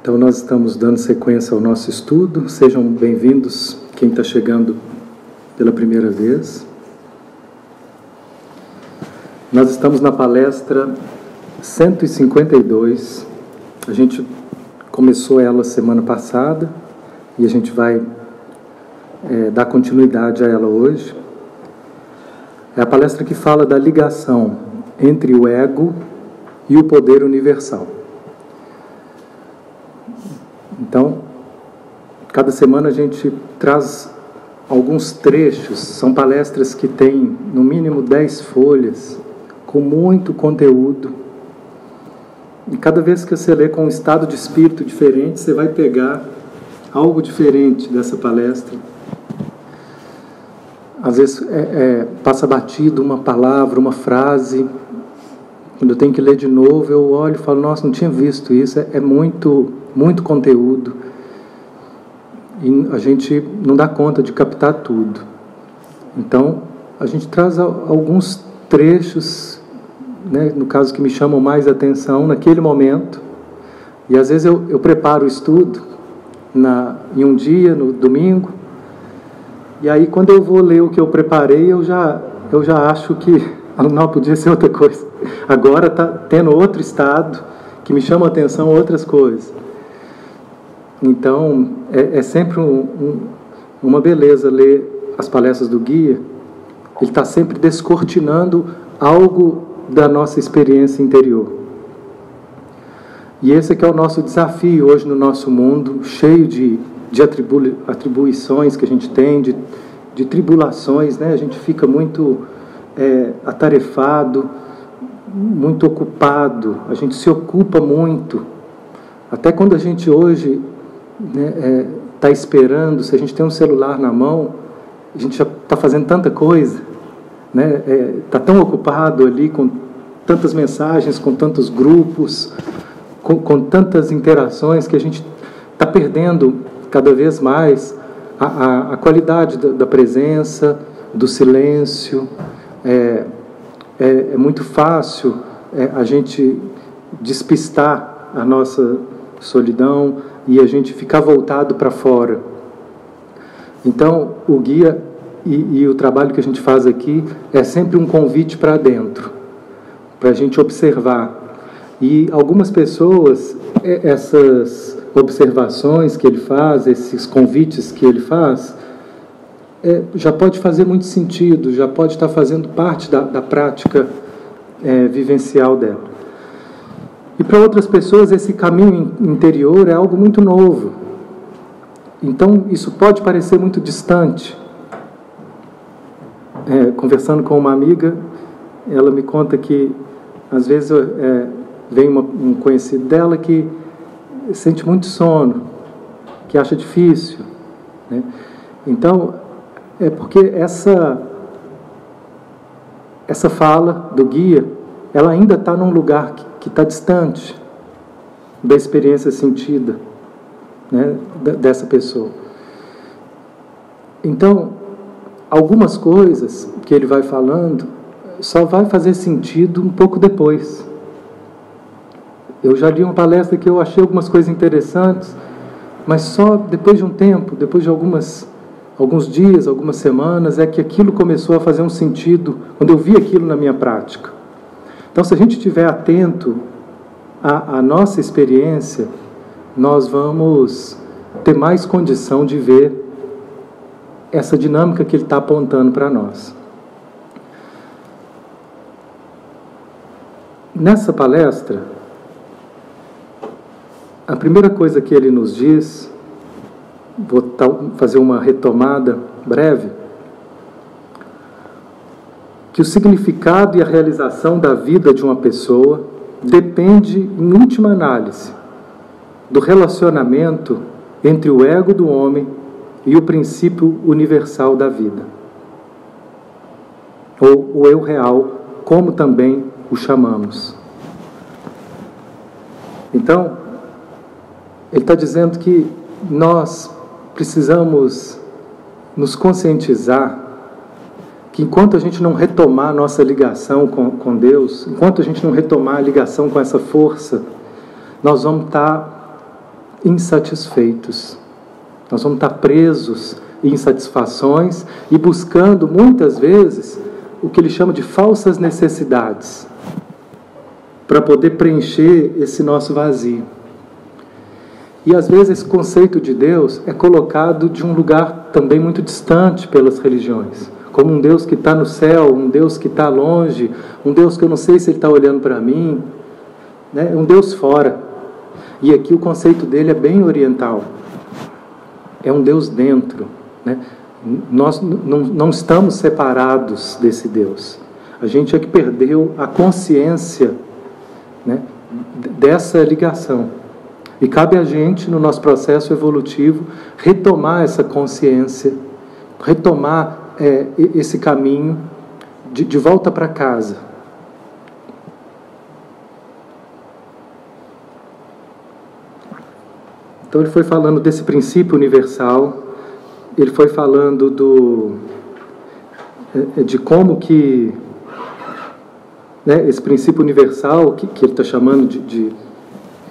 Então, nós estamos dando sequência ao nosso estudo. Sejam bem-vindos, quem está chegando pela primeira vez. Nós estamos na palestra 152. A gente começou ela semana passada e a gente vai é, dar continuidade a ela hoje. É a palestra que fala da ligação entre o ego e o poder universal. Então, cada semana a gente traz alguns trechos, são palestras que têm no mínimo 10 folhas, com muito conteúdo. E cada vez que você lê com um estado de espírito diferente, você vai pegar algo diferente dessa palestra. Às vezes é, é, passa batido uma palavra, uma frase. Quando eu tenho que ler de novo, eu olho e falo: Nossa, não tinha visto isso. É, é muito muito conteúdo e a gente não dá conta de captar tudo. Então, a gente traz alguns trechos, né, no caso que me chamam mais atenção naquele momento, e às vezes eu, eu preparo o estudo na, em um dia, no domingo, e aí quando eu vou ler o que eu preparei, eu já, eu já acho que não podia ser outra coisa. Agora está tendo outro estado que me chama a atenção outras coisas. Então, é, é sempre um, um, uma beleza ler as palestras do guia. Ele está sempre descortinando algo da nossa experiência interior. E esse é que é o nosso desafio hoje no nosso mundo, cheio de, de atribu atribuições que a gente tem, de, de tribulações, né? A gente fica muito é, atarefado, muito ocupado, a gente se ocupa muito. Até quando a gente hoje está né, é, tá esperando, se a gente tem um celular na mão, a gente já está fazendo tanta coisa, está né, é, tá tão ocupado ali com tantas mensagens, com tantos grupos, com, com tantas interações que a gente está perdendo cada vez mais a, a, a qualidade da, da, presença, do silêncio. É, é, é muito fácil é, a gente despistar a nossa solidão, e a gente ficar voltado para fora. Então, o guia e, e, o trabalho que a gente faz aqui é sempre um convite para dentro, para a gente observar. E algumas pessoas, essas observações que ele faz, esses convites que ele faz, é, já pode fazer muito sentido, já pode estar fazendo parte da, da prática é, vivencial dela. E para outras pessoas, esse caminho interior é algo muito novo. Então, isso pode parecer muito distante. É, conversando com uma amiga, ela me conta que, às vezes, é, vem uma, um conhecido dela que sente muito sono, que acha difícil. Né? Então, é porque essa, essa fala do guia, ela ainda está num lugar que está distante da experiência sentida né, dessa pessoa. Então, algumas coisas que ele vai falando só vai fazer sentido um pouco depois. Eu já li uma palestra que eu achei algumas coisas interessantes, mas só depois de um tempo, depois de algumas alguns dias, algumas semanas, é que aquilo começou a fazer um sentido quando eu vi aquilo na minha prática. Então, se a gente estiver atento à, à nossa experiência, nós vamos ter mais condição de ver essa dinâmica que ele está apontando para nós. Nessa palestra, a primeira coisa que ele nos diz, vou fazer uma retomada breve, que o significado e a realização da vida de uma pessoa depende, em última análise, do relacionamento entre o ego do homem e o princípio universal da vida, ou o eu real, como também o chamamos. Então, ele está dizendo que nós precisamos nos conscientizar que enquanto a gente não retomar nossa ligação com, com Deus, enquanto a gente não retomar a ligação com essa força, nós vamos estar insatisfeitos. Nós vamos estar presos em insatisfações e buscando muitas vezes o que ele chama de falsas necessidades para poder preencher esse nosso vazio. E às vezes esse conceito de Deus é colocado de um lugar também muito distante pelas religiões, como um Deus que está no céu, um Deus que está longe, um Deus que eu não sei se ele está olhando para mim, né? um Deus fora. E aqui o conceito dele é bem oriental. É um Deus dentro. Né? Nós não, estamos separados desse Deus. A gente é que perdeu a consciência né, dessa ligação. E cabe a gente, no nosso processo evolutivo, retomar essa consciência, retomar é, esse caminho de, de volta para casa. Então, ele foi falando desse princípio universal, ele foi falando do, é, de como que né, esse princípio universal que, que ele está chamando de, de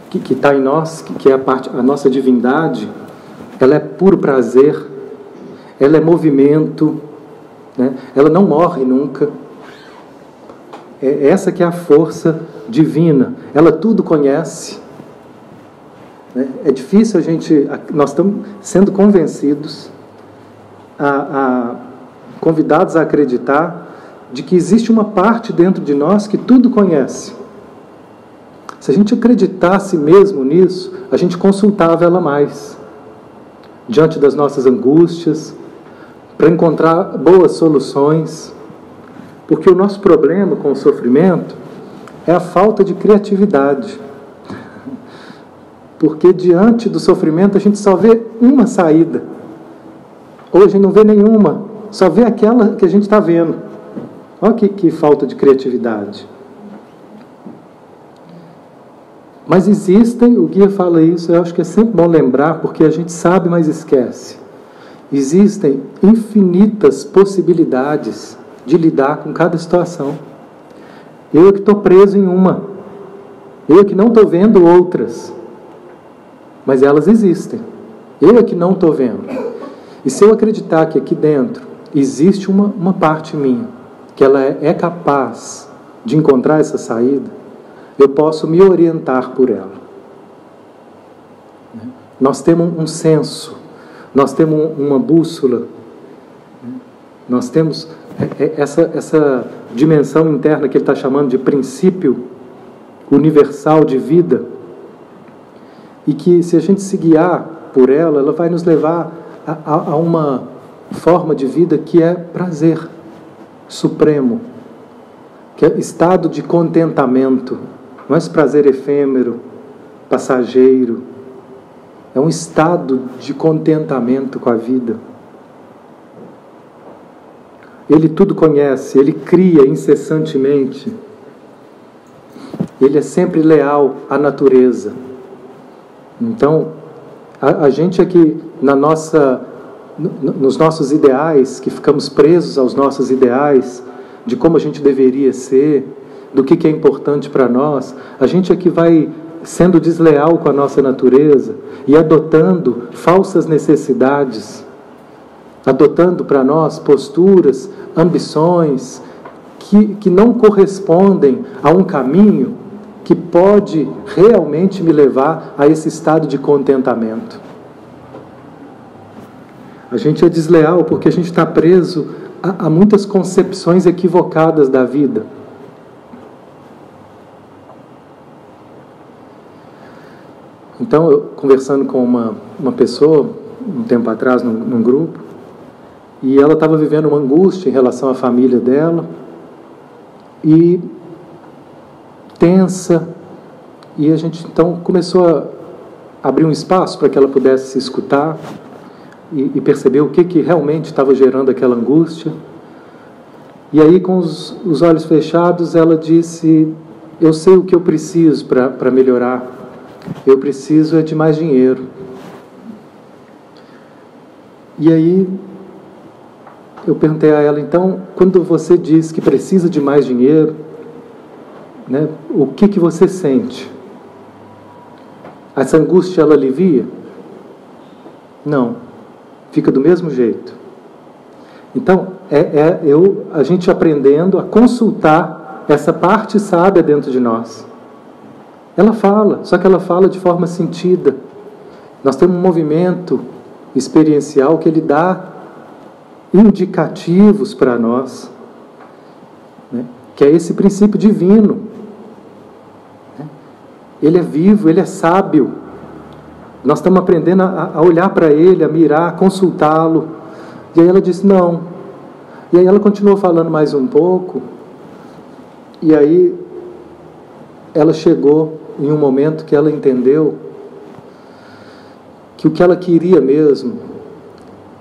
que está em nós, que, que é a parte, a nossa divindade, ela é puro prazer, ela é movimento, né? ela não morre nunca. É essa que é a força divina. Ela tudo conhece. Né? É difícil a gente, nós estamos sendo convencidos, a, a, convidados a acreditar de que existe uma parte dentro de nós que tudo conhece. Se a gente acreditasse mesmo nisso, a gente consultava ela mais. Diante das nossas angústias, para encontrar boas soluções. Porque o nosso problema com o sofrimento é a falta de criatividade. Porque diante do sofrimento a gente só vê uma saída. Gente não vê nenhuma, só vê aquela que a gente está vendo. Olha que, que falta de criatividade. Mas existem, o guia fala isso, eu acho que é sempre bom lembrar, porque a gente sabe, mas esquece. Existem infinitas possibilidades de lidar com cada situação. Eu é que estou preso em uma. Eu é que não estou vendo outras. Mas elas existem. Eu é que não estou vendo. E se eu acreditar que aqui dentro existe uma, uma parte minha, que ela é, é capaz de encontrar essa saída, eu posso me orientar por ela. Nós temos um senso nós temos uma bússola, nós temos é, é, essa, essa dimensão interna que ele está chamando de princípio universal de vida, e que se a gente se guiar por ela, ela vai nos levar a, a, a uma forma de vida que é prazer supremo, que é estado de contentamento, não é esse prazer efêmero, passageiro, é um estado de contentamento com a vida. Ele tudo conhece, ele cria incessantemente. Ele é sempre leal à natureza. Então, a, a gente aqui, na nossa, nos nossos ideais, que ficamos presos aos nossos ideais, de como a gente deveria ser, do que, que é importante para nós, a gente aqui vai sendo desleal com a nossa natureza e adotando falsas necessidades, adotando para nós posturas, ambições que, que não correspondem a um caminho que pode realmente me levar a esse estado de contentamento. A gente é desleal porque a gente está preso a muitas concepções equivocadas da vida Então, eu, conversando com uma, uma pessoa, um tempo atrás, num, num grupo, e ela estava vivendo uma angústia em relação à família dela, e tensa, e a gente então começou a abrir um espaço para que ela pudesse se escutar e, e perceber o que, que realmente estava gerando aquela angústia. E aí, com os, os olhos fechados, ela disse: Eu sei o que eu preciso para melhorar eu preciso é de mais dinheiro. E aí eu perguntei a ela, então, quando você diz que precisa de mais dinheiro, né, o que, que você sente? essa angústia ela alivia? Não. Fica do mesmo jeito. Então, é, é eu, a gente aprendendo a consultar essa parte sábia dentro de nós. Ela fala, só que ela fala de forma sentida. Nós temos um movimento experiencial que ele dá indicativos para nós, né? que é esse princípio divino. Né? Ele é vivo, ele é sábio. Nós estamos aprendendo a, a olhar para ele, a mirar, a consultá-lo. E aí ela disse: não. E aí ela continuou falando mais um pouco. E aí ela chegou em um momento que ela entendeu que o que ela queria mesmo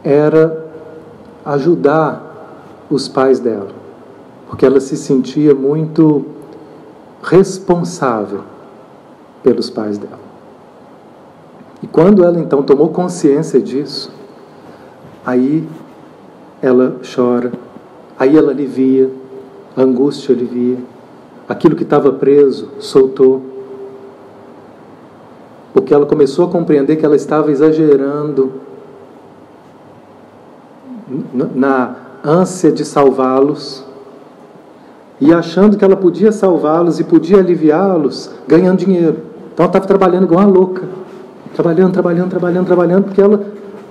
era ajudar os pais dela, porque ela se sentia muito responsável pelos pais dela. E quando ela então tomou consciência disso, aí ela chora, aí ela alivia, a angústia alivia, aquilo que estava preso soltou porque ela começou a compreender que ela estava exagerando na ânsia de salvá-los e achando que ela podia salvá-los e podia aliviá-los ganhando dinheiro. Então ela estava trabalhando igual uma louca, trabalhando, trabalhando, trabalhando, trabalhando, porque ela,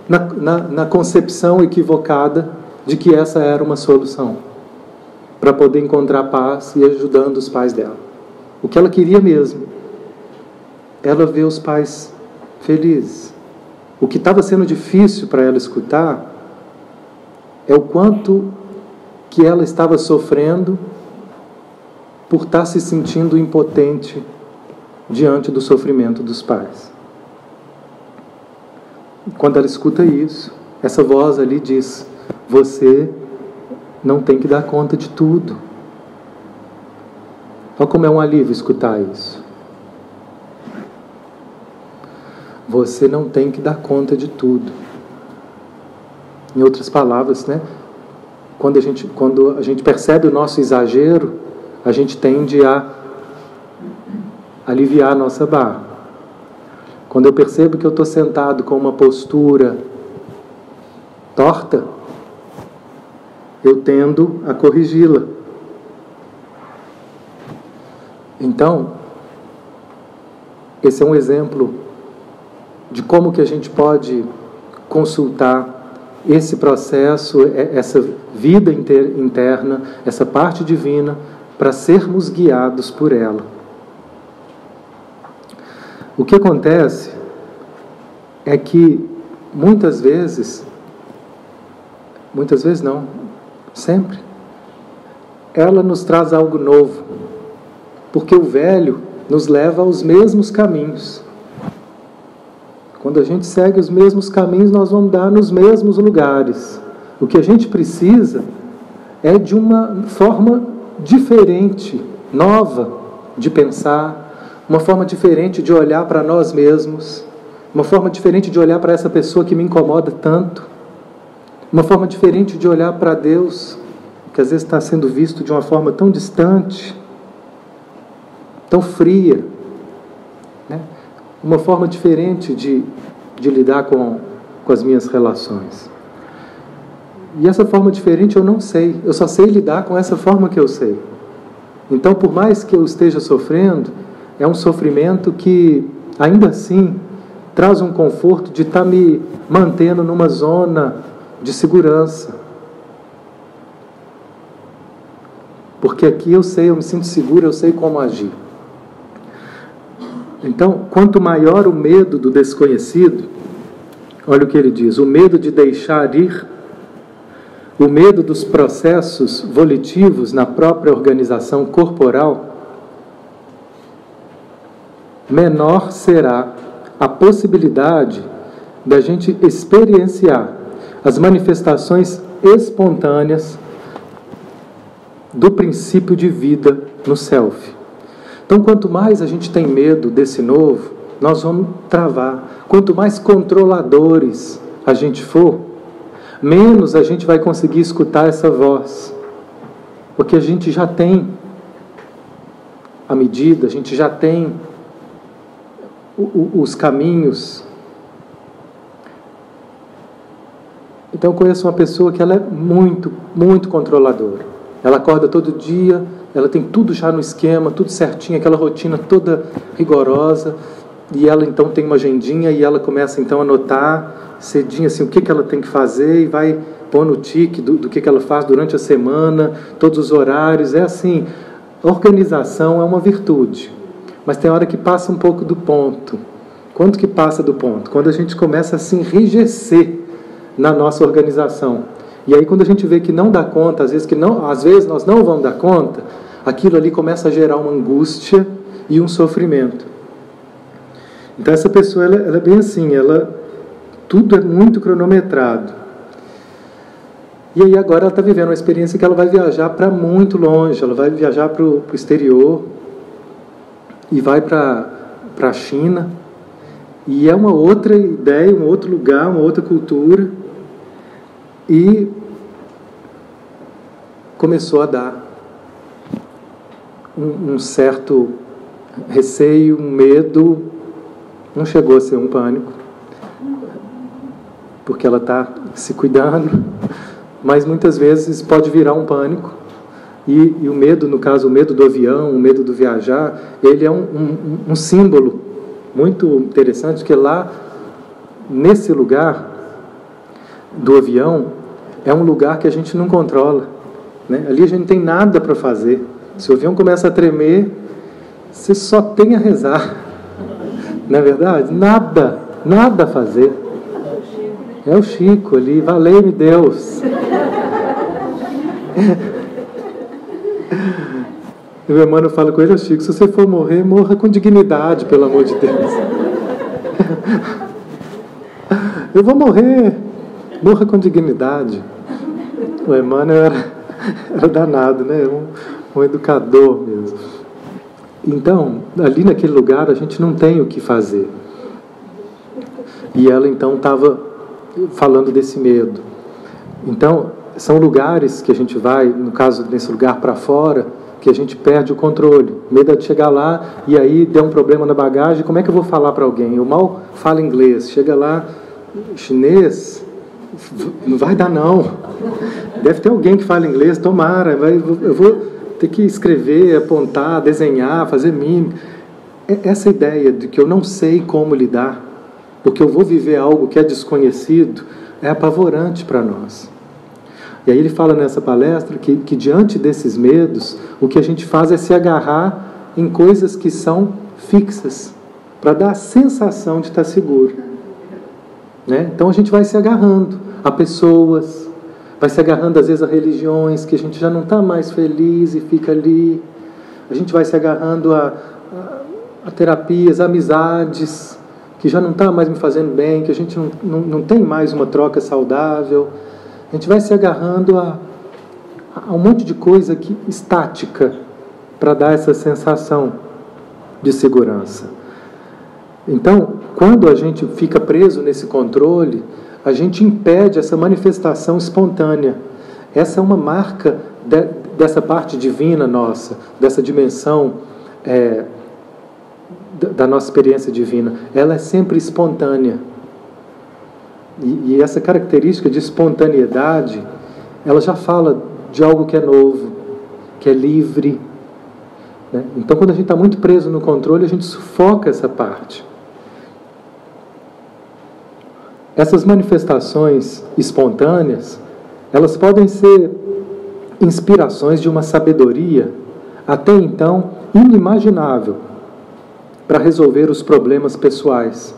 na, na, na concepção equivocada de que essa era uma solução para poder encontrar paz e ajudando os pais dela. O que ela queria mesmo ela vê os pais felizes. O que estava sendo difícil para ela escutar é o quanto que ela estava sofrendo por estar tá se sentindo impotente diante do sofrimento dos pais. Quando ela escuta isso, essa voz ali diz: Você não tem que dar conta de tudo. Olha como é um alívio escutar isso. Você não tem que dar conta de tudo. Em outras palavras, né? Quando a gente, quando a gente percebe o nosso exagero, a gente tende a aliviar a nossa barra. Quando eu percebo que eu estou sentado com uma postura torta, eu tendo a corrigi-la. Então, esse é um exemplo de como que a gente pode consultar esse processo, essa vida interna, essa parte divina, para sermos guiados por ela. O que acontece é que muitas vezes, muitas vezes não, sempre, ela nos traz algo novo, porque o velho nos leva aos mesmos caminhos. Quando a gente segue os mesmos caminhos, nós vamos dar nos mesmos lugares. O que a gente precisa é de uma forma diferente, nova de pensar, uma forma diferente de olhar para nós mesmos, uma forma diferente de olhar para essa pessoa que me incomoda tanto, uma forma diferente de olhar para Deus, que às vezes está sendo visto de uma forma tão distante, tão fria uma forma diferente de, de lidar com, com as minhas relações. E essa forma diferente eu não sei, eu só sei lidar com essa forma que eu sei. Então, por mais que eu esteja sofrendo, é um sofrimento que, ainda assim, traz um conforto de estar tá me mantendo numa zona de segurança. Porque aqui eu sei, eu me sinto seguro, eu sei como agir. Então, quanto maior o medo do desconhecido, olha o que ele diz: o medo de deixar ir, o medo dos processos volitivos na própria organização corporal, menor será a possibilidade da gente experienciar as manifestações espontâneas do princípio de vida no self. Então, quanto mais a gente tem medo desse novo, nós vamos travar. Quanto mais controladores a gente for, menos a gente vai conseguir escutar essa voz. Porque a gente já tem a medida, a gente já tem os caminhos. Então eu conheço uma pessoa que ela é muito, muito controladora. Ela acorda todo dia, ela tem tudo já no esquema, tudo certinho, aquela rotina toda rigorosa. E ela então tem uma agendinha e ela começa então a anotar cedinho assim o que, que ela tem que fazer e vai pôr no tique do, do que, que ela faz durante a semana, todos os horários. É assim, organização é uma virtude, mas tem hora que passa um pouco do ponto. Quanto que passa do ponto? Quando a gente começa a se enrijecer na nossa organização. E aí quando a gente vê que não dá conta, às vezes que não, às vezes nós não vamos dar conta, aquilo ali começa a gerar uma angústia e um sofrimento. Então essa pessoa ela, ela é bem assim, ela tudo é muito cronometrado. E aí agora ela está vivendo uma experiência que ela vai viajar para muito longe, ela vai viajar para o exterior e vai para a China. E é uma outra ideia, um outro lugar, uma outra cultura. E começou a dar um, um certo receio, um medo, não chegou a ser um pânico, porque ela está se cuidando, mas muitas vezes pode virar um pânico. E, e, o medo, no caso, o medo do avião, o medo do viajar, ele é um, um, um símbolo muito interessante, que lá, nesse lugar do avião, é um lugar que a gente não controla. Né? Ali a gente não tem nada para fazer. Se o avião começa a tremer, você só tem a rezar. Não é verdade? Nada, nada a fazer. É o Chico ali, valeu-me Deus. E o Emmanuel fala com ele, Chico, se você for morrer, morra com dignidade, pelo amor de Deus. Eu vou morrer, morra com dignidade. O Emmanuel era, era danado, né? Um, um educador mesmo. Então, ali naquele lugar a gente não tem o que fazer. E ela então estava falando desse medo. Então, são lugares que a gente vai, no caso desse lugar para fora, que a gente perde o controle. Medo de chegar lá e aí der um problema na bagagem, como é que eu vou falar para alguém? Eu mal falo inglês, chega lá, chinês, não vai dar não. Deve ter alguém que fala inglês, tomara, eu vou ter que escrever, apontar, desenhar, fazer mímica. É essa ideia de que eu não sei como lidar, porque eu vou viver algo que é desconhecido, é apavorante para nós. E aí ele fala nessa palestra que, que diante desses medos, o que a gente faz é se agarrar em coisas que são fixas, para dar a sensação de estar seguro. Né? Então a gente vai se agarrando a pessoas, vai se agarrando às vezes a religiões que a gente já não está mais feliz e fica ali. A gente vai se agarrando a, a, a terapias, a amizades que já não está mais me fazendo bem, que a gente não, não, não tem mais uma troca saudável. A gente vai se agarrando a, a um monte de coisa que, estática para dar essa sensação de segurança. Então, quando a gente fica preso nesse controle, a gente impede essa manifestação espontânea. Essa é uma marca de, dessa parte divina nossa, dessa dimensão é, da nossa experiência divina. Ela é sempre espontânea. E, e essa característica de espontaneidade, ela já fala de algo que é novo, que é livre. Né? Então, quando a gente está muito preso no controle, a gente sufoca essa parte. Essas manifestações espontâneas, elas podem ser inspirações de uma sabedoria até então inimaginável para resolver os problemas pessoais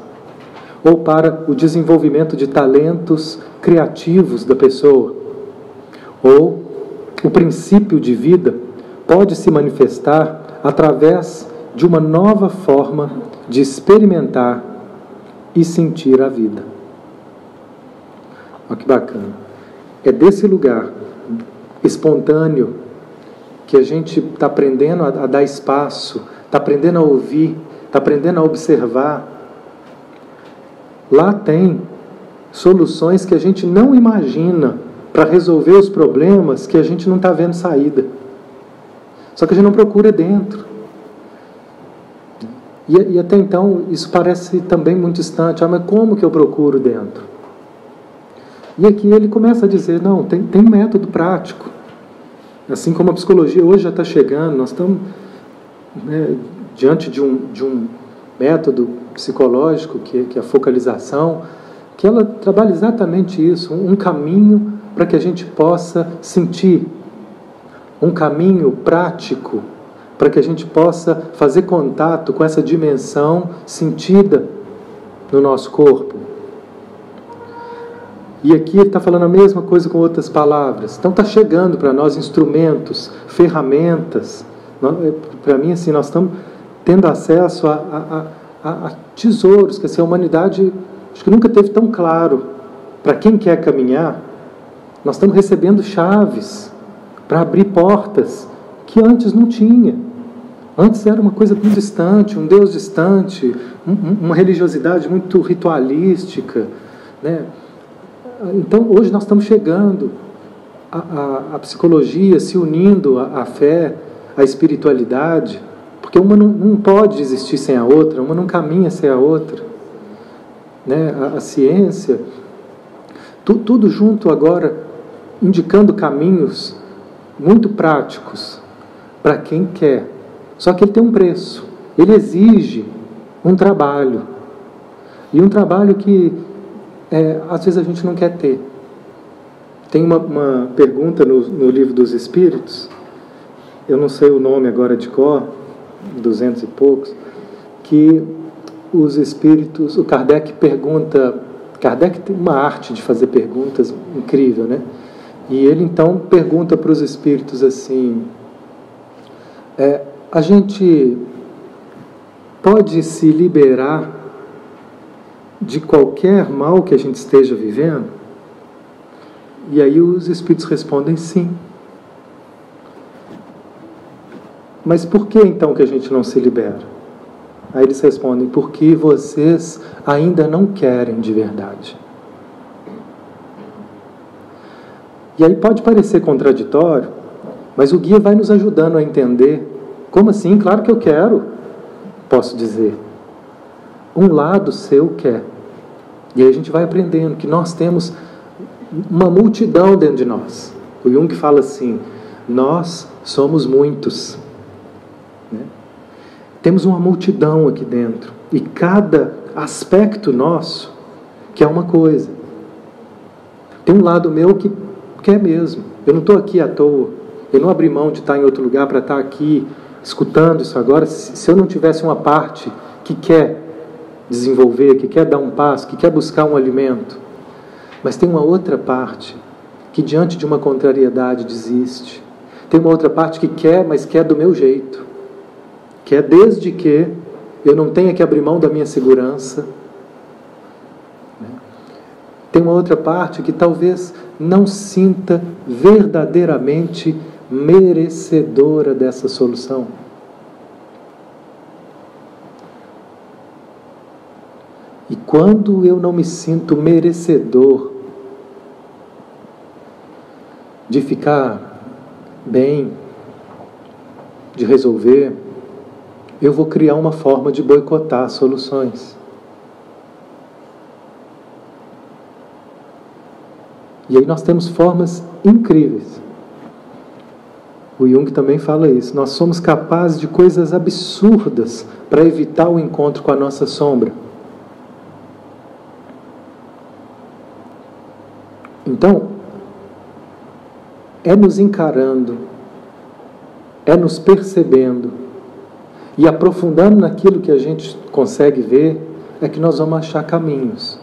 ou para o desenvolvimento de talentos criativos da pessoa. Ou o princípio de vida pode se manifestar através de uma nova forma de experimentar e sentir a vida. Olha que bacana. É desse lugar espontâneo que a gente está aprendendo a, a dar espaço, está aprendendo a ouvir, está aprendendo a observar. Lá tem soluções que a gente não imagina para resolver os problemas que a gente não está vendo saída. Só que a gente não procura dentro. E, e até então isso parece também muito distante. Ah, mas como que eu procuro dentro? E aqui ele começa a dizer: não, tem, tem um método prático. Assim como a psicologia hoje já está chegando, nós estamos né, diante de um, de um método psicológico, que, que é a focalização, que ela trabalha exatamente isso, um caminho para que a gente possa sentir, um caminho prático para que a gente possa fazer contato com essa dimensão sentida no nosso corpo. E aqui ele está falando a mesma coisa com outras palavras. Então está chegando para nós instrumentos, ferramentas. É, para mim, assim, nós estamos tendo acesso a, a, a, a tesouros que assim, a humanidade acho que nunca teve tão claro. Para quem quer caminhar, nós estamos recebendo chaves para abrir portas que antes não tinha. Antes era uma coisa muito distante, um Deus distante, uma religiosidade muito ritualística. Né? Então, hoje nós estamos chegando, a, a, a psicologia se unindo à, fé, à espiritualidade, porque uma não, não, pode existir sem a outra, uma não caminha sem a outra. Né? A, a ciência, tu, tudo junto agora, indicando caminhos muito práticos para quem quer só que ele tem um preço. Ele exige um trabalho. E um trabalho que é, às vezes a gente não quer ter. Tem uma, uma pergunta no, no, livro dos Espíritos, eu não sei o nome agora de cor, duzentos e poucos, que os Espíritos, o Kardec pergunta, Kardec tem uma arte de fazer perguntas incrível, né? E ele então pergunta para os Espíritos assim, é, a gente pode se liberar de qualquer mal que a gente esteja vivendo? E aí os espíritos respondem sim. Mas por que então que a gente não se libera? Aí eles respondem: porque vocês ainda não querem de verdade. E aí pode parecer contraditório, mas o guia vai nos ajudando a entender como assim? Claro que eu quero, posso dizer. Um lado seu quer. E aí a gente vai aprendendo que nós temos uma multidão dentro de nós. O Jung fala assim: nós somos muitos. Né? Temos uma multidão aqui dentro. E cada aspecto nosso quer uma coisa. Tem um lado meu que quer mesmo. Eu não estou aqui à toa. Eu não abri mão de estar em outro lugar para estar aqui escutando isso agora, se eu não tivesse uma parte que quer desenvolver, que quer dar um passo, que quer buscar um alimento, mas tem uma outra parte que diante de uma contrariedade desiste. Tem uma outra parte que quer, mas quer do meu jeito. Quer desde que eu não tenha que abrir mão da minha segurança. Tem uma outra parte que talvez não sinta verdadeiramente merecedora dessa solução. E quando eu não me sinto merecedor de ficar bem, de resolver, eu vou criar uma forma de boicotar soluções. E aí nós temos formas incríveis o Jung também fala isso. Nós somos capazes de coisas absurdas para evitar o encontro com a nossa sombra. Então, é nos encarando, é nos percebendo e aprofundando naquilo que a gente consegue ver, é que nós vamos achar caminhos.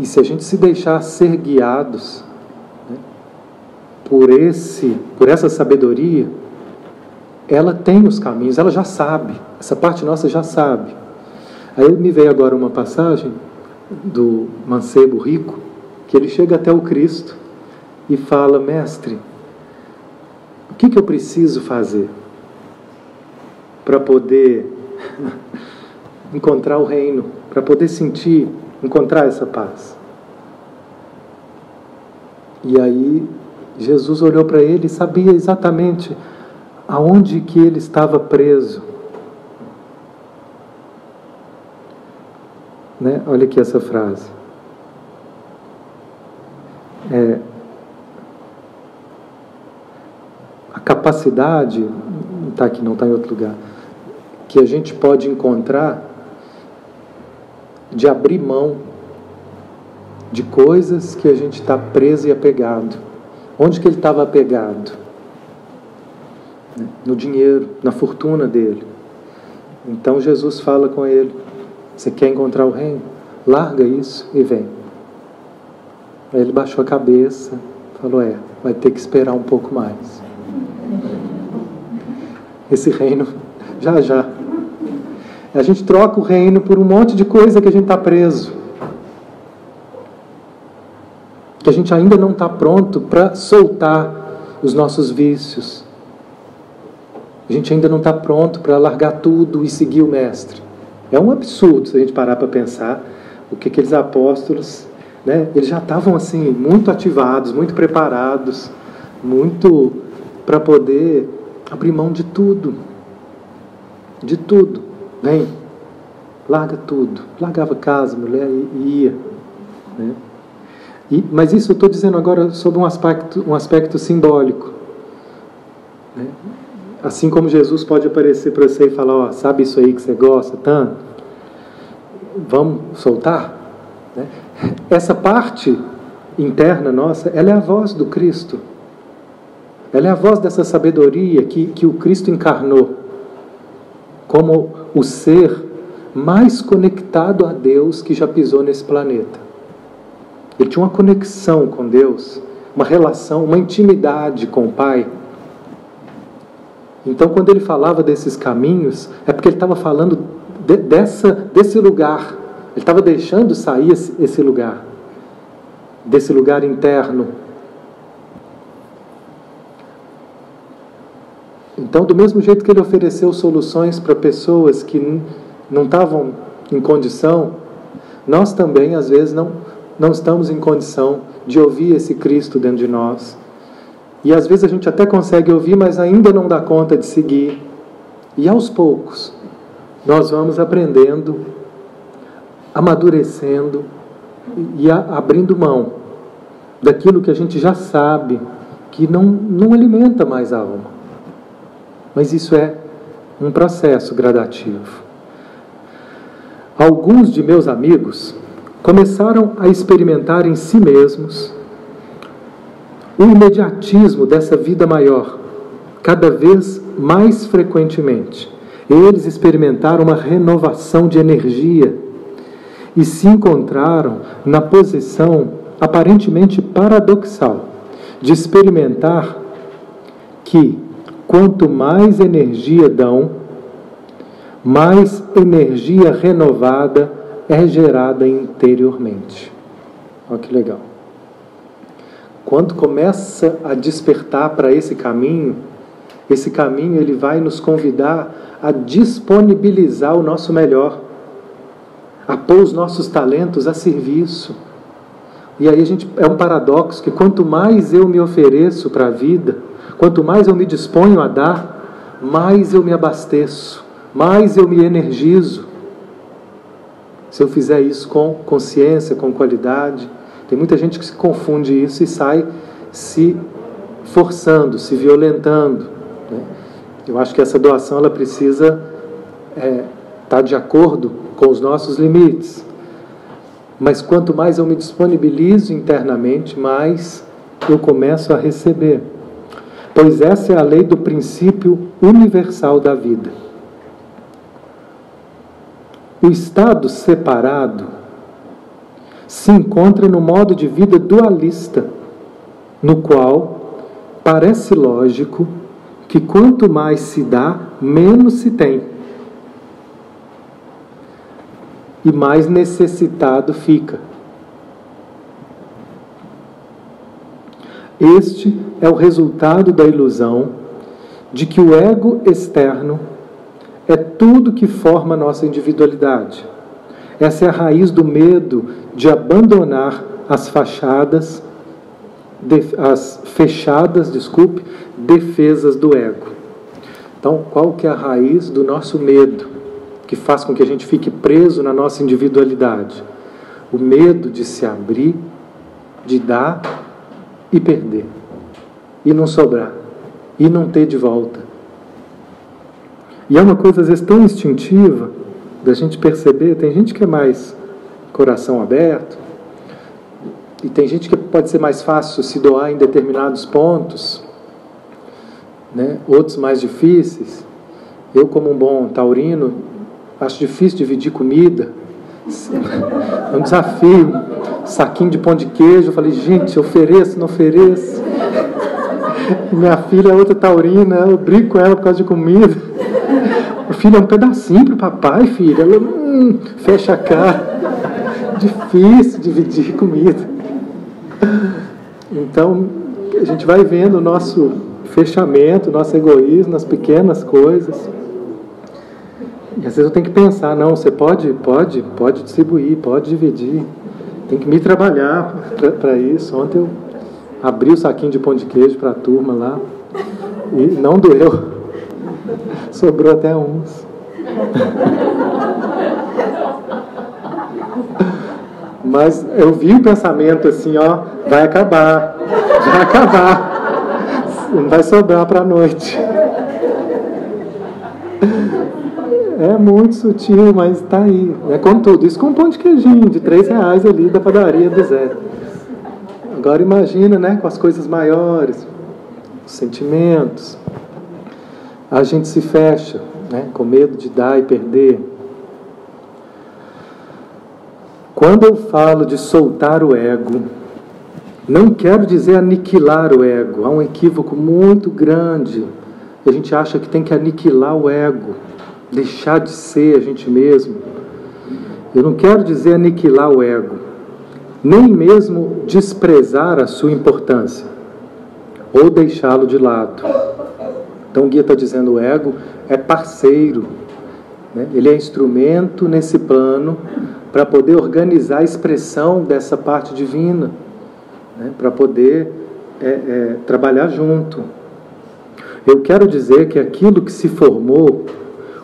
E se a gente se deixar ser guiados, por esse, por essa sabedoria, ela tem os caminhos, ela já sabe. Essa parte nossa já sabe. Aí me veio agora uma passagem do mancebo rico, que ele chega até o Cristo e fala: Mestre, o que, que eu preciso fazer para poder encontrar o reino, para poder sentir, encontrar essa paz? E aí Jesus olhou para ele e sabia exatamente aonde que ele estava preso. Né? Olha aqui essa frase. É, a capacidade, está aqui, não está em outro lugar, que a gente pode encontrar de abrir mão de coisas que a gente está preso e apegado. Onde que ele estava apegado? No dinheiro, na fortuna dele. Então Jesus fala com ele: Você quer encontrar o reino? Larga isso e vem. Aí ele baixou a cabeça, falou: É, vai ter que esperar um pouco mais. Esse reino, já já. A gente troca o reino por um monte de coisa que a gente está preso que a gente ainda não está pronto para soltar os nossos vícios. A gente ainda não está pronto para largar tudo e seguir o Mestre. É um absurdo se a gente parar para pensar o que aqueles apóstolos, né, eles já estavam assim muito ativados, muito preparados, muito para poder abrir mão de tudo, de tudo. Vem, larga tudo. Largava casa, mulher e ia. Né? E, mas isso eu estou dizendo agora sobre um aspecto, um aspecto simbólico. Né? Assim como Jesus pode aparecer para você e falar: Ó, sabe isso aí que você gosta tanto? Vamos soltar? Né? Essa parte interna nossa, ela é a voz do Cristo. Ela é a voz dessa sabedoria que, que o Cristo encarnou como o ser mais conectado a Deus que já pisou nesse planeta. Ele tinha uma conexão com Deus, uma relação, uma intimidade com o Pai. Então, quando ele falava desses caminhos, é porque ele estava falando de, dessa, desse lugar. Ele estava deixando sair esse, esse lugar, desse lugar interno. Então, do mesmo jeito que ele ofereceu soluções para pessoas que não estavam em condição, nós também, às vezes, não, não estamos em condição de ouvir esse Cristo dentro de nós. E às vezes a gente até consegue ouvir, mas ainda não dá conta de seguir. E aos poucos, nós vamos aprendendo, amadurecendo e abrindo mão daquilo que a gente já sabe que não, não alimenta mais a alma. Mas isso é um processo gradativo. Alguns de meus amigos começaram a experimentar em si mesmos o imediatismo dessa vida maior, cada vez mais frequentemente. Eles experimentaram uma renovação de energia e se encontraram na posição aparentemente paradoxal de experimentar que quanto mais energia dão, mais energia renovada é gerada interiormente. Olha que legal. Quando começa a despertar para esse caminho, esse caminho ele vai nos convidar a disponibilizar o nosso melhor, a pôr os nossos talentos a serviço. E aí a gente é um paradoxo que quanto mais eu me ofereço para a vida, quanto mais eu me disponho a dar, mais eu me abasteço, mais eu me energizo, se eu fizer isso com consciência, com qualidade. Tem muita gente que se confunde isso e sai se forçando, se violentando. Né? Eu acho que essa doação ela precisa estar é, tá de acordo com os nossos limites. Mas quanto mais eu me disponibilizo internamente, mais eu começo a receber. Pois essa é a lei do princípio universal da vida. O estado separado se encontra no modo de vida dualista, no qual parece lógico que quanto mais se dá, menos se tem. E mais necessitado fica. Este é o resultado da ilusão de que o ego externo é tudo que forma a nossa individualidade. Essa é a raiz do medo de abandonar as fachadas, as fechadas, desculpe, defesas do ego. Então, qual que é a raiz do nosso medo que faz com que a gente fique preso na nossa individualidade? O medo de se abrir, de dar e perder, e não sobrar, e não ter de volta. E é uma coisa às vezes tão instintiva da gente perceber, tem gente que é mais coração aberto, e tem gente que pode ser mais fácil se doar em determinados pontos, né? outros mais difíceis. Eu, como um bom taurino, acho difícil dividir comida. É um desafio. Saquinho de pão de queijo. Eu falei, gente, ofereço, não ofereço. Minha filha é outra taurina, eu brigo com ela por causa de comida. O filho é um pedacinho para o papai, filha. Ela hum, fecha a cara. Difícil dividir comida. Então, a gente vai vendo o nosso fechamento, nosso egoísmo nas pequenas coisas. E às vezes eu tenho que pensar, não, você pode, pode, pode distribuir, pode dividir. Tem que me trabalhar para isso. Ontem eu abri o saquinho de pão de queijo para a turma lá e não doeu. Sobrou até uns. Mas eu vi o pensamento assim, ó, vai acabar, vai acabar, não vai sobrar para a noite. É muito sutil, mas está aí. É com tudo. Isso com um pão de queijinho de três reais ali da padaria do Zé. Agora imagina, né, com as coisas maiores, os sentimentos. A gente se fecha, né, com medo de dar e perder. Quando eu falo de soltar o ego, não quero dizer aniquilar o ego. Há um equívoco muito grande. A gente acha que tem que aniquilar o ego, deixar de ser a gente mesmo. Eu não quero dizer aniquilar o ego, nem mesmo desprezar a sua importância ou deixá-lo de lado. Então o guia está dizendo o ego é parceiro, né? ele é instrumento nesse plano para poder organizar a expressão dessa parte divina, né, para poder é, é, trabalhar junto. Eu quero dizer que aquilo que se formou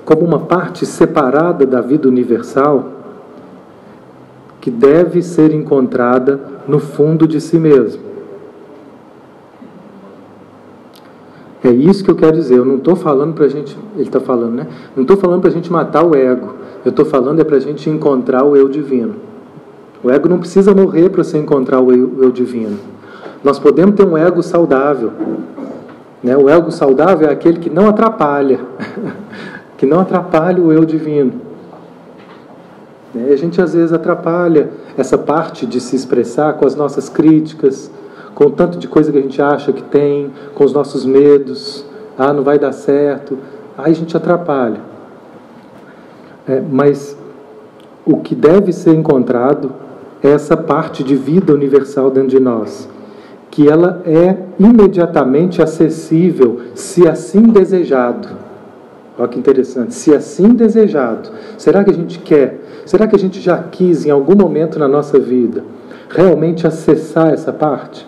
como uma parte separada da vida universal, que deve ser encontrada no fundo de si mesmo. É isso que eu quero dizer. Eu não estou falando para a gente. Ele está falando, né? Não estou falando para a gente matar o ego. Eu estou falando é para a gente encontrar o eu divino. O ego não precisa morrer para você encontrar o eu, o eu, divino. Nós podemos ter um ego saudável. Né? O ego saudável é aquele que não atrapalha, que não atrapalha o eu divino. Né? A gente às vezes atrapalha essa parte de se expressar com as nossas críticas, com o tanto de coisa que a gente acha que tem, com os nossos medos. Ah, não vai dar certo. Aí a gente atrapalha. É, mas o que deve ser encontrado é essa parte de vida universal dentro de nós, que ela é imediatamente acessível, se assim desejado. Olha que interessante, se assim desejado. Será que a gente quer? Será que a gente já quis em algum momento na nossa vida realmente acessar essa parte?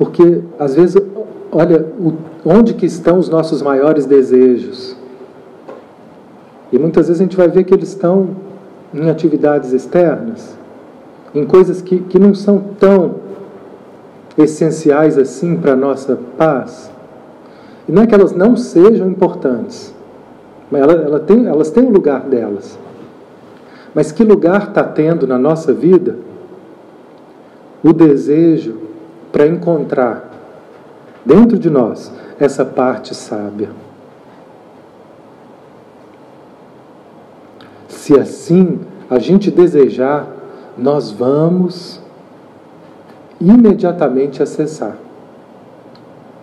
Porque às vezes, olha, onde que estão os nossos maiores desejos? E muitas vezes a gente vai ver que eles estão em atividades externas, em coisas que, que não são tão essenciais assim para a nossa paz. E não é que elas não sejam importantes, mas ela, ela tem, elas têm o lugar delas. Mas que lugar está tendo na nossa vida o desejo para encontrar dentro de nós essa parte sábia? Se assim a gente desejar, nós vamos imediatamente acessar.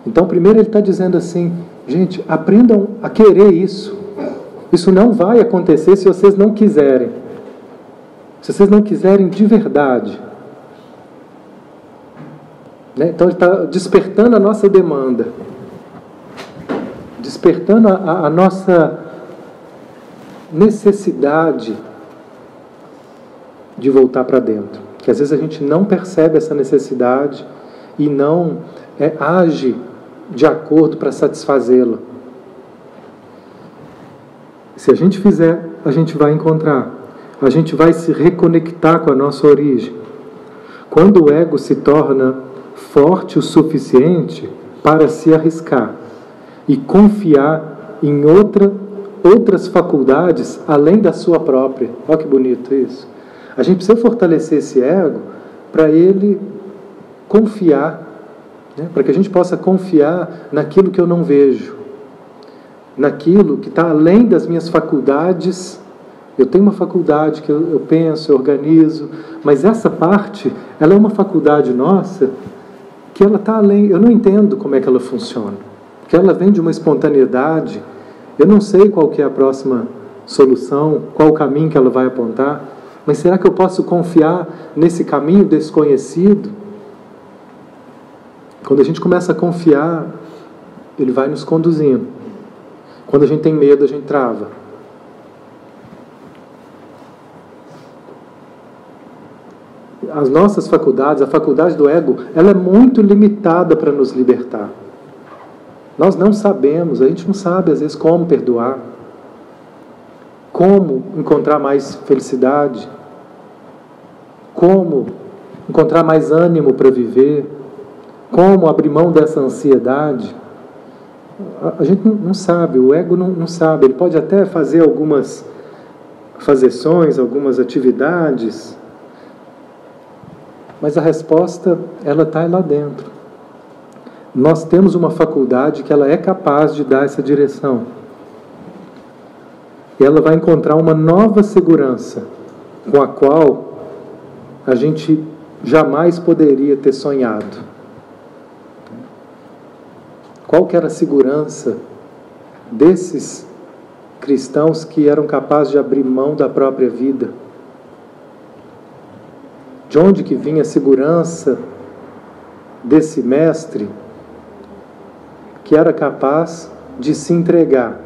Então, primeiro ele está dizendo assim: gente, aprendam a querer isso. Isso não vai acontecer se vocês não quiserem. Se vocês não quiserem de verdade. Né? Então, ele está despertando a nossa demanda, despertando a, a nossa necessidade de voltar para dentro. Que às vezes a gente não percebe essa necessidade e não é, age de acordo para satisfazê-la. Se a gente fizer, a gente vai encontrar. A gente vai se reconectar com a nossa origem. Quando o ego se torna forte o suficiente para se arriscar e confiar em outra, outras faculdades além da sua própria. Olha que bonito isso. A gente precisa fortalecer esse ego para ele confiar, né? para que a gente possa confiar naquilo que eu não vejo, naquilo que está além das minhas faculdades. Eu tenho uma faculdade que eu, penso, eu organizo, mas essa parte, ela é uma faculdade nossa que ela está além. Eu não entendo como é que ela funciona, que ela vem de uma espontaneidade. Eu não sei qual que é a próxima solução, qual o caminho que ela vai apontar, mas será que eu posso confiar nesse caminho desconhecido? Quando a gente começa a confiar, ele vai nos conduzindo. Quando a gente tem medo, a gente trava. As nossas faculdades, a faculdade do ego, ela é muito limitada para nos libertar. Nós não sabemos, a gente não sabe às vezes como perdoar, como encontrar mais felicidade, como encontrar mais ânimo para viver como abrir mão dessa ansiedade? A, gente não, sabe, o ego não, não sabe. Ele pode até fazer algumas fazeções, algumas atividades, mas a resposta ela está lá dentro. Nós temos uma faculdade que ela é capaz de dar essa direção. E ela vai encontrar uma nova segurança com a qual a gente jamais poderia ter sonhado. Qual que era a segurança desses cristãos que eram capazes de abrir mão da própria vida? De onde que vinha a segurança desse mestre que era capaz de se entregar?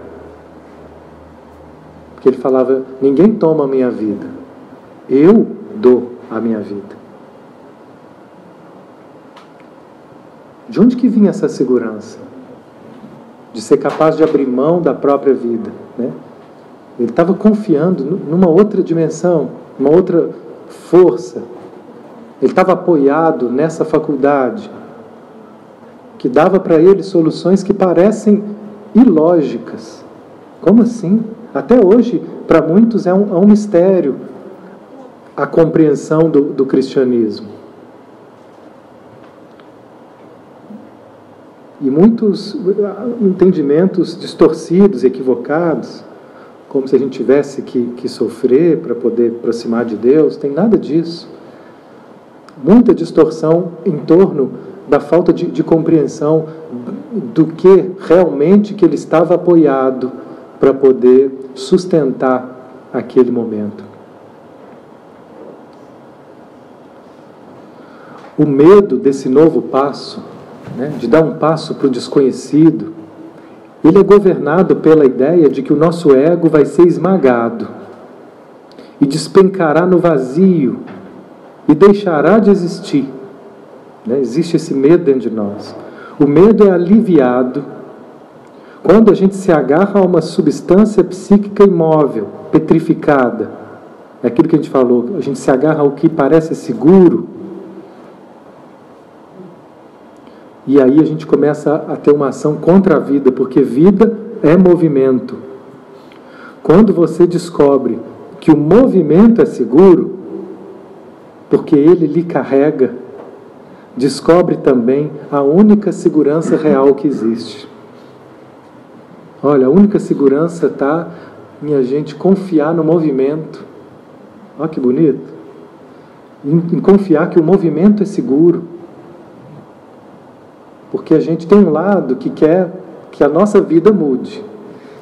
Porque ele falava: ninguém toma a minha vida, eu dou a minha vida. De onde que vinha essa segurança? de ser capaz de abrir mão da própria vida. Né? Ele estava confiando numa outra dimensão, uma outra força. Ele estava apoiado nessa faculdade que dava para ele soluções que parecem ilógicas. Como assim? Até hoje, para muitos, é um, é um mistério a compreensão do, do cristianismo. E muitos entendimentos distorcidos, equivocados, como se a gente tivesse que, que sofrer para poder aproximar de Deus, tem nada disso. Muita distorção em torno da falta de, de compreensão do que realmente que ele estava apoiado para poder sustentar aquele momento. O medo desse novo passo né, de dar um passo para o desconhecido, ele é governado pela ideia de que o nosso ego vai ser esmagado e despencará no vazio e deixará de existir. Né? Existe esse medo dentro de nós. O medo é aliviado quando a gente se agarra a uma substância psíquica imóvel, petrificada. É aquilo que a gente falou, a gente se agarra ao que parece seguro E aí a gente começa a ter uma ação contra a vida, porque vida é movimento. Quando você descobre que o movimento é seguro, porque ele lhe carrega, descobre também a única segurança real que existe. Olha, a única segurança está em a gente confiar no movimento. Olha que bonito. Em, em confiar que o movimento é seguro. Porque a gente tem um lado que quer que a nossa vida mude,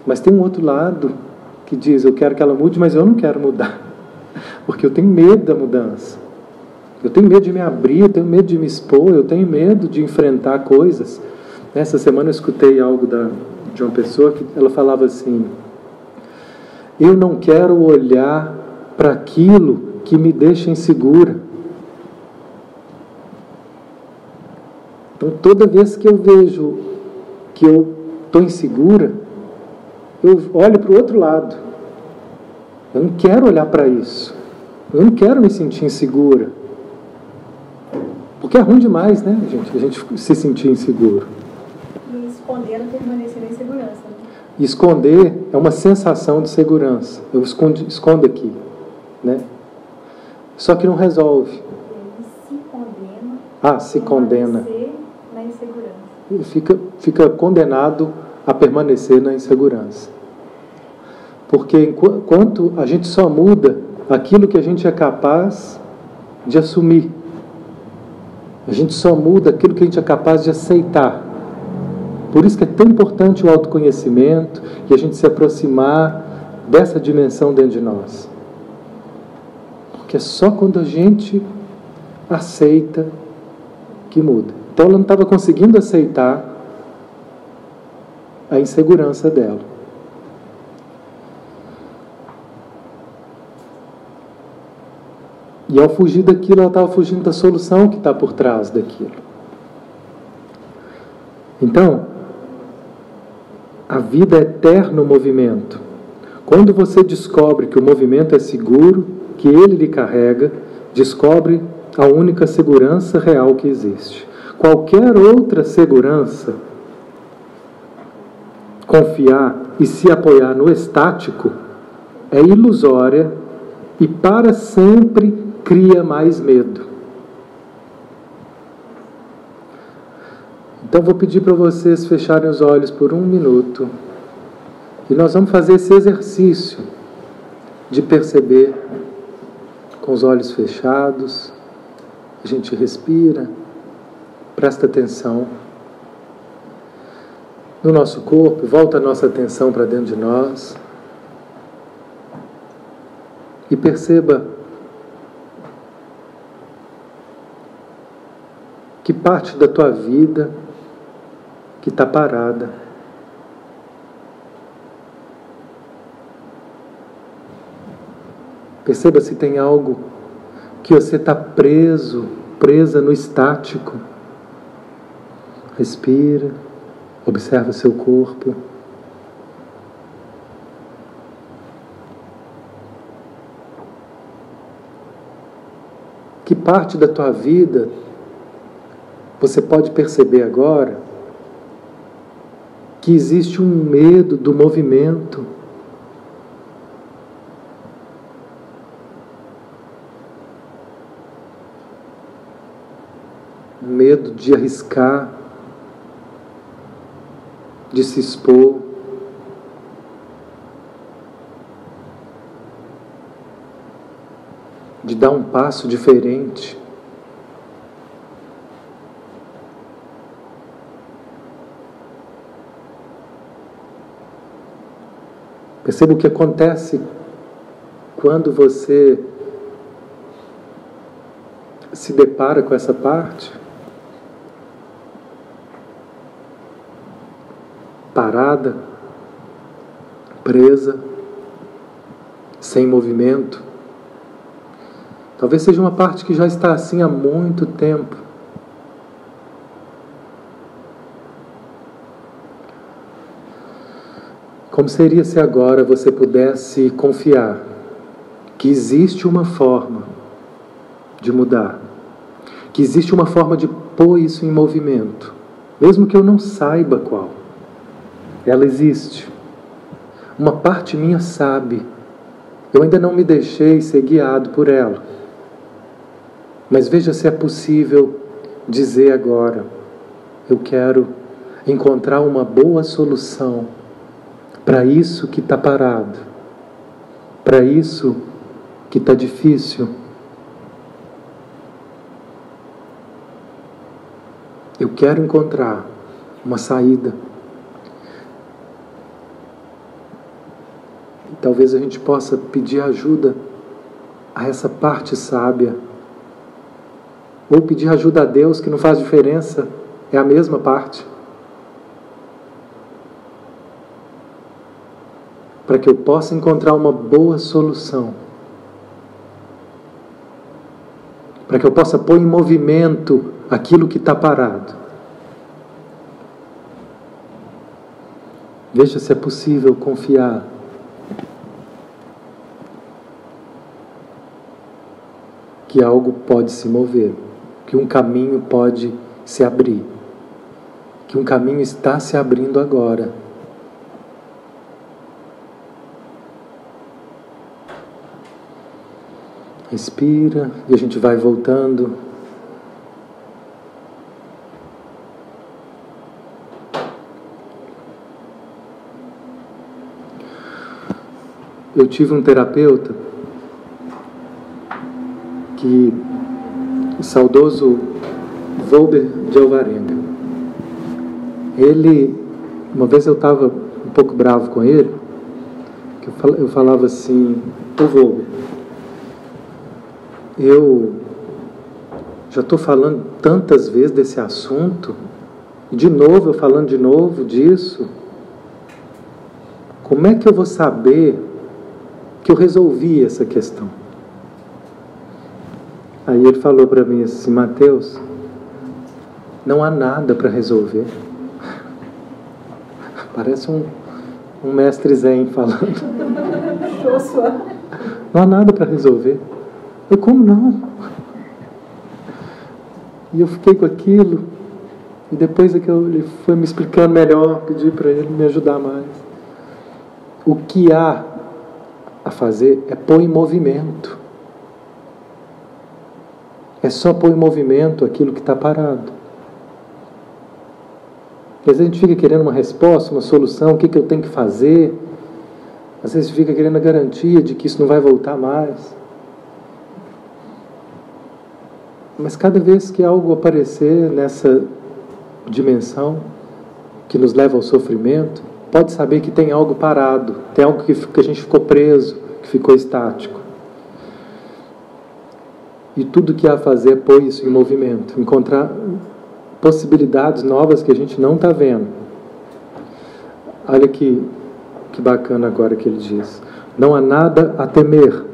mas tem um outro lado que diz: eu quero que ela mude, mas eu não quero mudar, porque eu tenho medo da mudança. Eu tenho medo de me abrir, eu tenho medo de me expor, eu tenho medo de enfrentar coisas. Essa semana eu escutei algo da, de uma pessoa que ela falava assim: Eu não quero olhar para aquilo que me deixa insegura. Então, toda vez que eu vejo que eu estou insegura, eu olho para o outro lado. Eu não quero olhar para isso. Eu não quero me sentir insegura. Porque é ruim demais, né, gente? A gente se sentir inseguro. E esconder é permanecer em segurança. Né? Esconder é uma sensação de segurança. Eu escondo, escondo aqui, né? Só que não resolve. Ele se condena. Ah, se condena. Na insegurança. Ele fica, fica condenado a permanecer na insegurança. Porque enquanto a gente só muda aquilo que a gente é capaz de assumir, a gente só muda aquilo que a gente é capaz de aceitar. Por isso que é tão importante o autoconhecimento e a gente se aproximar dessa dimensão dentro de nós. Porque é só quando a gente aceita que muda. Então ela não estava conseguindo aceitar a insegurança dela. E ao fugir daquilo, ela estava fugindo da solução que está por trás daquilo. Então, a vida é eterno movimento. Quando você descobre que o movimento é seguro, que ele lhe carrega, descobre a única segurança real que existe. Qualquer outra segurança, confiar e se apoiar no estático, é ilusória e para sempre cria mais medo. Então vou pedir para vocês fecharem os olhos por um minuto e nós vamos fazer esse exercício de perceber com os olhos fechados. A gente respira, presta atenção no nosso corpo, volta a nossa atenção para dentro de nós e perceba Que parte da tua vida que está parada? Perceba se tem algo que você está preso, presa no estático. Respira, observa seu corpo. Que parte da tua vida você pode perceber agora que existe um medo do movimento. Medo de arriscar, de se expor. De dar um passo diferente. Perceba o que acontece quando você se depara com essa parte. Parada, presa, sem movimento. Talvez seja uma parte que já está assim há muito tempo. Como seria se agora você pudesse confiar que existe uma forma de mudar, que existe uma forma de pôr isso em movimento, mesmo que eu não saiba qual. Ela existe. Uma parte minha sabe. Eu ainda não me deixei ser guiado por ela. Mas veja se é possível dizer agora: eu quero encontrar uma boa solução para isso que está parado, para isso que está difícil. Eu quero encontrar uma saída. Talvez a gente possa pedir ajuda a essa parte sábia. Ou pedir ajuda a Deus, que não faz diferença, é a mesma parte. Para que eu possa encontrar uma boa solução. Para que eu possa pôr em movimento aquilo que está parado. Veja se é possível confiar. Que algo pode se mover, que um caminho pode se abrir, que um caminho está se abrindo agora. Respira e a gente vai voltando. Eu tive um terapeuta que o saudoso Volber de Alvarenga. Ele, uma vez eu estava um pouco bravo com ele, que eu falava assim, ô Volber, eu já estou falando tantas vezes desse assunto, e de novo eu falando de novo disso. Como é que eu vou saber que eu resolvi essa questão? Aí ele falou para mim assim, Mateus, não há nada para resolver. Parece um, um mestre zen falando. Não há nada para resolver. Eu, como não? E eu fiquei com aquilo. E depois é que eu, ele foi me explicando melhor, pedi para ele me ajudar mais. O que há a fazer é pôr em movimento. É só pôr em movimento aquilo que está parado. Às vezes a gente fica querendo uma resposta, uma solução, o que, que eu tenho que fazer. Às vezes fica querendo a garantia de que isso não vai voltar mais. Mas cada vez que algo aparecer nessa dimensão que nos leva ao sofrimento, pode saber que tem algo parado, tem algo que, que a gente ficou preso, que ficou estático. E tudo que há a fazer é pôr isso em movimento, encontrar possibilidades novas que a gente não está vendo. Olha que, que bacana agora que ele diz: não há nada a temer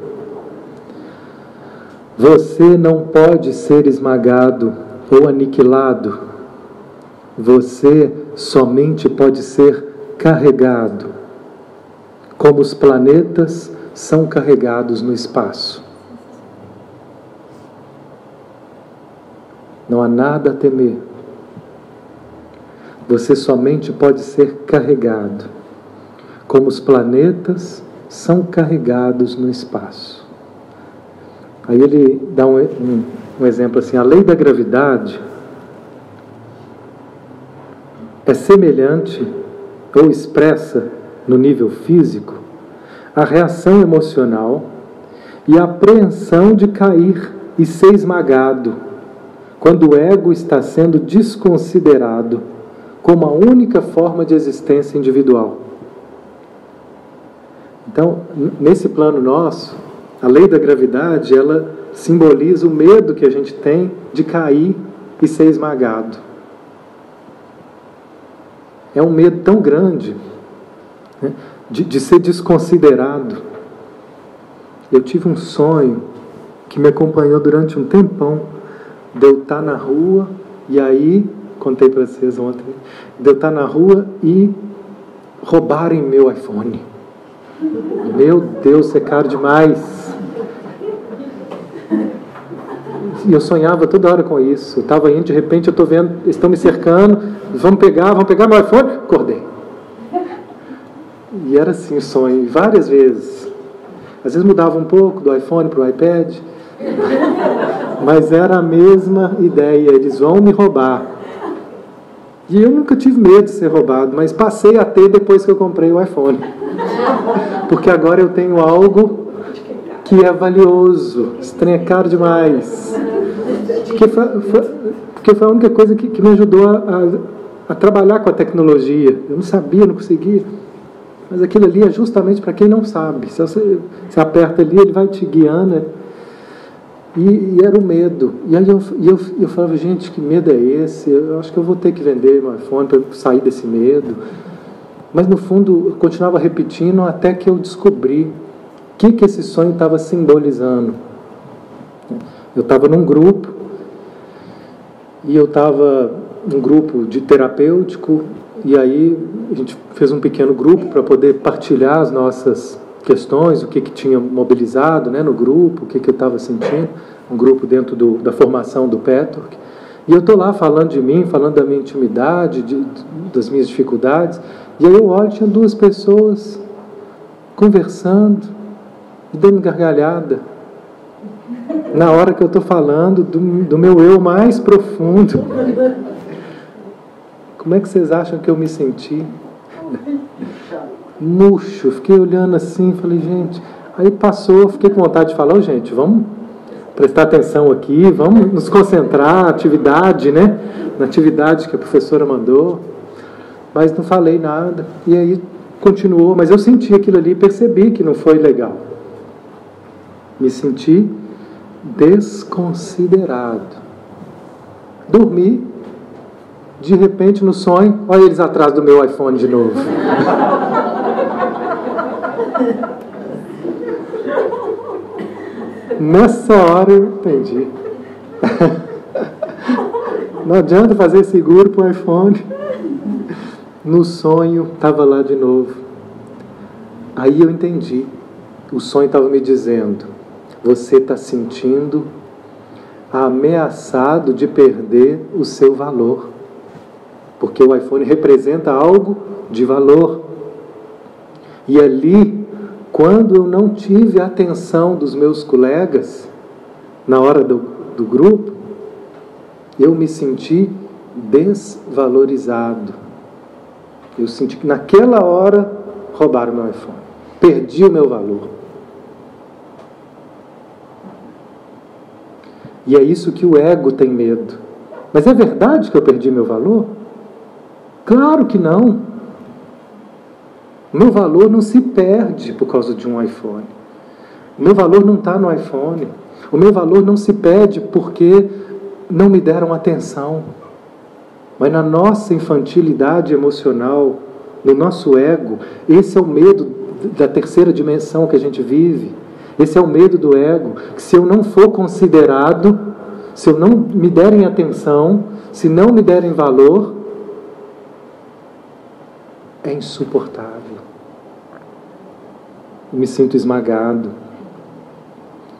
você não pode ser esmagado ou aniquilado. Você somente pode ser carregado, como os planetas são carregados no espaço. Não há nada a temer. Você somente pode ser carregado, como os planetas são carregados no espaço. Aí ele dá um, um, um exemplo assim: a lei da gravidade é semelhante ou expressa no nível físico a reação emocional e a apreensão de cair e ser esmagado quando o ego está sendo desconsiderado como a única forma de existência individual. Então, nesse plano nosso, a lei da gravidade, ela simboliza o medo que a gente tem de cair e ser esmagado. É um medo tão grande né, de, de ser desconsiderado. Eu tive um sonho que me acompanhou durante um tempão, de eu estar na rua e aí, contei para vocês ontem, de eu estar na rua e roubarem meu iPhone. Meu Deus, é caro demais. E eu sonhava toda hora com isso. Eu estava indo, de repente eu estou vendo, estão me cercando, vamos pegar, vamos pegar meu iPhone. Acordei. E era assim o sonho, várias vezes. Às vezes mudava um pouco do iPhone para o iPad, mas era a mesma ideia, eles vão me roubar. E eu nunca tive medo de ser roubado, mas passei a ter depois que eu comprei o iPhone. Porque agora eu tenho algo que é valioso. Estranho é caro demais. Porque foi, foi, porque foi a única coisa que, que me ajudou a, a, a, trabalhar com a tecnologia. Eu não sabia, não conseguia. Mas aquilo ali é justamente para quem não sabe. Se você, você aperta ali, ele vai te guiando. E, e, era o medo. E aí eu, eu, eu falava, gente, que medo é esse? Eu acho que eu vou ter que vender meu iPhone para sair desse medo. Mas no fundo, eu continuava repetindo até que eu descobri o que, que esse sonho estava simbolizando. Eu estava num grupo, e eu estava num grupo de terapêutico, E aí a gente fez um pequeno grupo para poder partilhar as nossas questões, o que, que tinha mobilizado né, no grupo, o que, que eu estava sentindo, um grupo dentro do, da formação do Petork. E eu estou lá falando de mim, falando da minha intimidade, de, das minhas dificuldades, e aí eu olho, tinha duas pessoas conversando, e dando gargalhada. Na hora que eu estou falando do, do meu eu mais profundo. Como é que vocês acham que eu me senti? Murcho, fiquei olhando assim, falei, gente. Aí passou, fiquei com vontade de falar, oh, gente, vamos prestar atenção aqui, vamos nos concentrar na atividade, né? Na atividade que a professora mandou. Mas não falei nada. E aí continuou, mas eu senti aquilo ali, percebi que não foi legal. Me senti desconsiderado. Dormi, de repente no sonho, olha eles atrás do meu iPhone de novo. Nessa hora eu entendi. Não adianta fazer seguro para o iPhone. No sonho, estava lá de novo. Aí eu entendi. O sonho estava me dizendo: você está sentindo ameaçado de perder o seu valor. Porque o iPhone representa algo de valor. E ali, quando eu não tive a atenção dos meus colegas, na hora do, do grupo, eu me senti desvalorizado. Eu senti que naquela hora roubaram meu iPhone. Perdi o meu valor. E é isso que o ego tem medo. Mas é verdade que eu perdi meu valor? Claro que não. Meu valor não se perde por causa de um iPhone. O meu valor não está no iPhone. O meu valor não se perde porque não me deram atenção. Mas na nossa infantilidade emocional, no nosso ego, esse é o medo da terceira dimensão que a gente vive esse é o medo do ego, que se eu não for considerado, se eu não me derem atenção, se não me derem valor, é insuportável. Eu me sinto esmagado.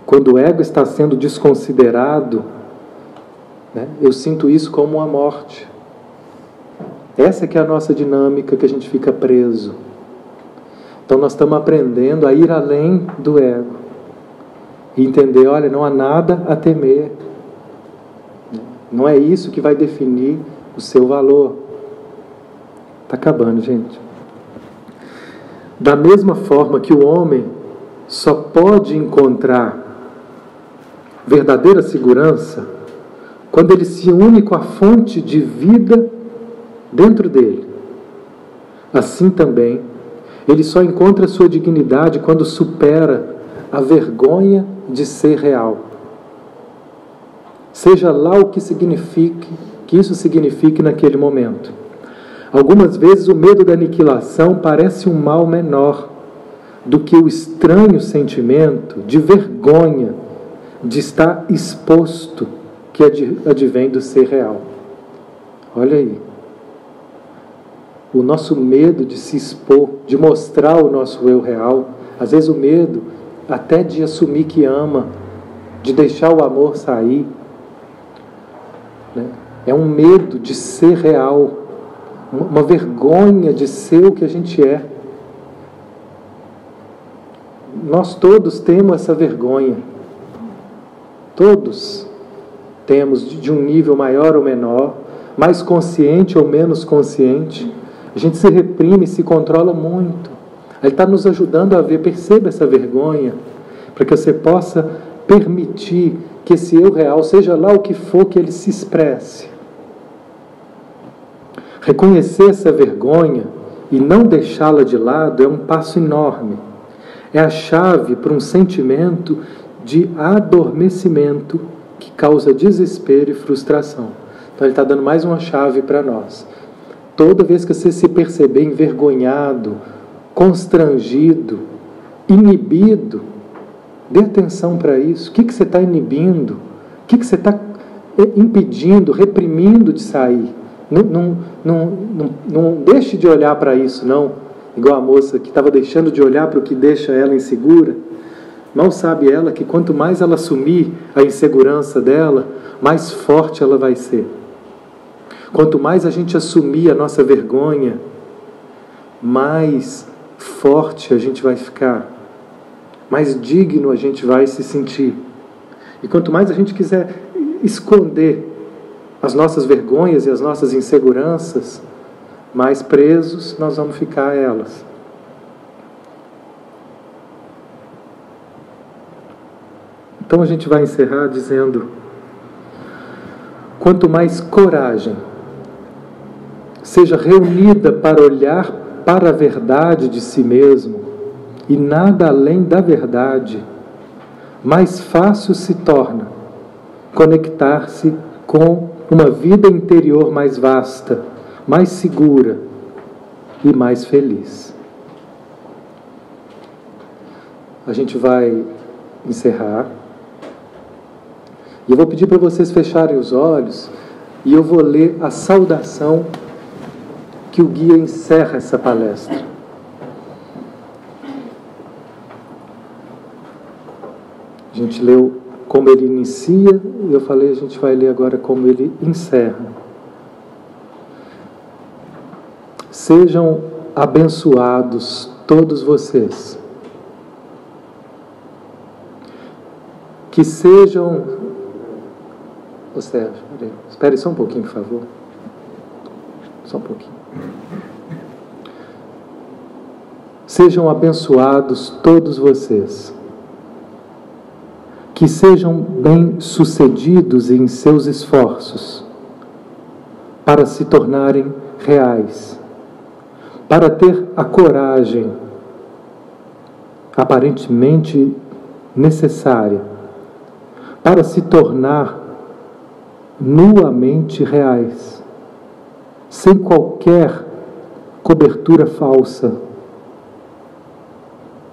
Quando o ego está sendo desconsiderado, né, eu sinto isso como uma morte. Essa que é a nossa dinâmica que a gente fica preso. Então nós estamos aprendendo a ir além do ego e entender: olha, não há nada a temer. Não é isso que vai definir o seu valor. Está acabando, gente. Da mesma forma que o homem só pode encontrar verdadeira segurança quando ele se une com a fonte de vida dentro dele. Assim também, ele só encontra sua dignidade quando supera a vergonha de ser real. Seja lá o que signifique, que isso signifique naquele momento. Algumas vezes o medo da aniquilação parece um mal menor do que o estranho sentimento de vergonha de estar exposto que advém do ser real. Olha aí. O nosso medo de se expor, de mostrar o nosso eu real, às vezes o medo até de assumir que ama, de deixar o amor sair. Né? É um medo de ser real, uma vergonha de ser o que a gente é. Nós todos temos essa vergonha. Todos temos de um nível maior ou menor, mais consciente ou menos consciente. A gente se reprime, se controla muito. Ele está nos ajudando a ver, perceba essa vergonha, para que você possa permitir que esse eu real, seja lá o que for, que ele se expresse. Reconhecer essa vergonha e não deixá-la de lado é um passo enorme. É a chave para um sentimento de adormecimento que causa desespero e frustração. Então, ele está dando mais uma chave para nós. Toda vez que você se perceber envergonhado, constrangido, inibido. Dê atenção para isso. O que, que você está inibindo? O que, que você está eh, impedindo, reprimindo de sair? Não, não, não, não, não deixe de olhar para isso, não. Igual a moça que estava deixando de olhar para o que deixa ela insegura. Mal sabe ela que quanto mais ela assumir a insegurança dela, mais forte ela vai ser. Quanto mais a gente assumir a nossa vergonha, mais forte a gente vai ficar, mais digno a gente vai se sentir. E quanto mais a gente quiser esconder as nossas vergonhas e as nossas inseguranças, mais presos nós vamos ficar a elas. Então a gente vai encerrar dizendo: quanto mais coragem seja reunida para olhar para a verdade de si mesmo e nada além da verdade, mais fácil se torna conectar-se com uma vida interior mais vasta, mais segura e mais feliz. A gente vai encerrar. E eu vou pedir para vocês fecharem os olhos e eu vou ler a saudação que o guia encerra essa palestra. A gente leu como ele inicia, e eu falei, a gente vai ler agora como ele encerra. Sejam abençoados todos vocês. Que sejam. Ô Sérgio, espere só um pouquinho, por favor. Só um pouquinho. Sejam abençoados todos vocês que sejam bem-sucedidos em seus esforços para se tornarem reais, para ter a coragem aparentemente necessária para se tornar nuamente reais, sem qualquer cobertura falsa.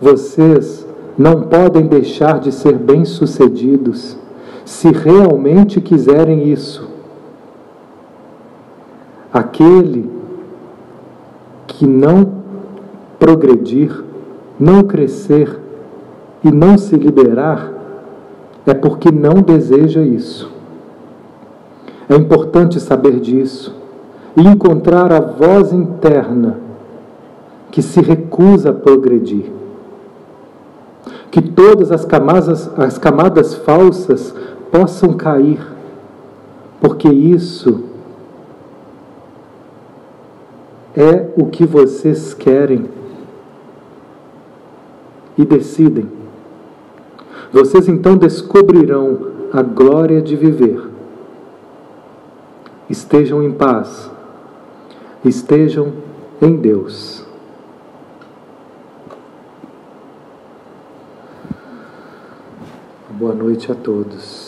Vocês não podem deixar de ser bem-sucedidos se realmente quiserem isso. Aquele que não progredir, não crescer e não se liberar é porque não deseja isso. É importante saber disso e encontrar a voz interna que se recusa a progredir que todas as camadas, as camadas falsas possam cair, porque isso é o que vocês querem e decidem. Vocês então descobrirão a glória de viver. Estejam em paz, estejam em Deus. Boa noite a todos.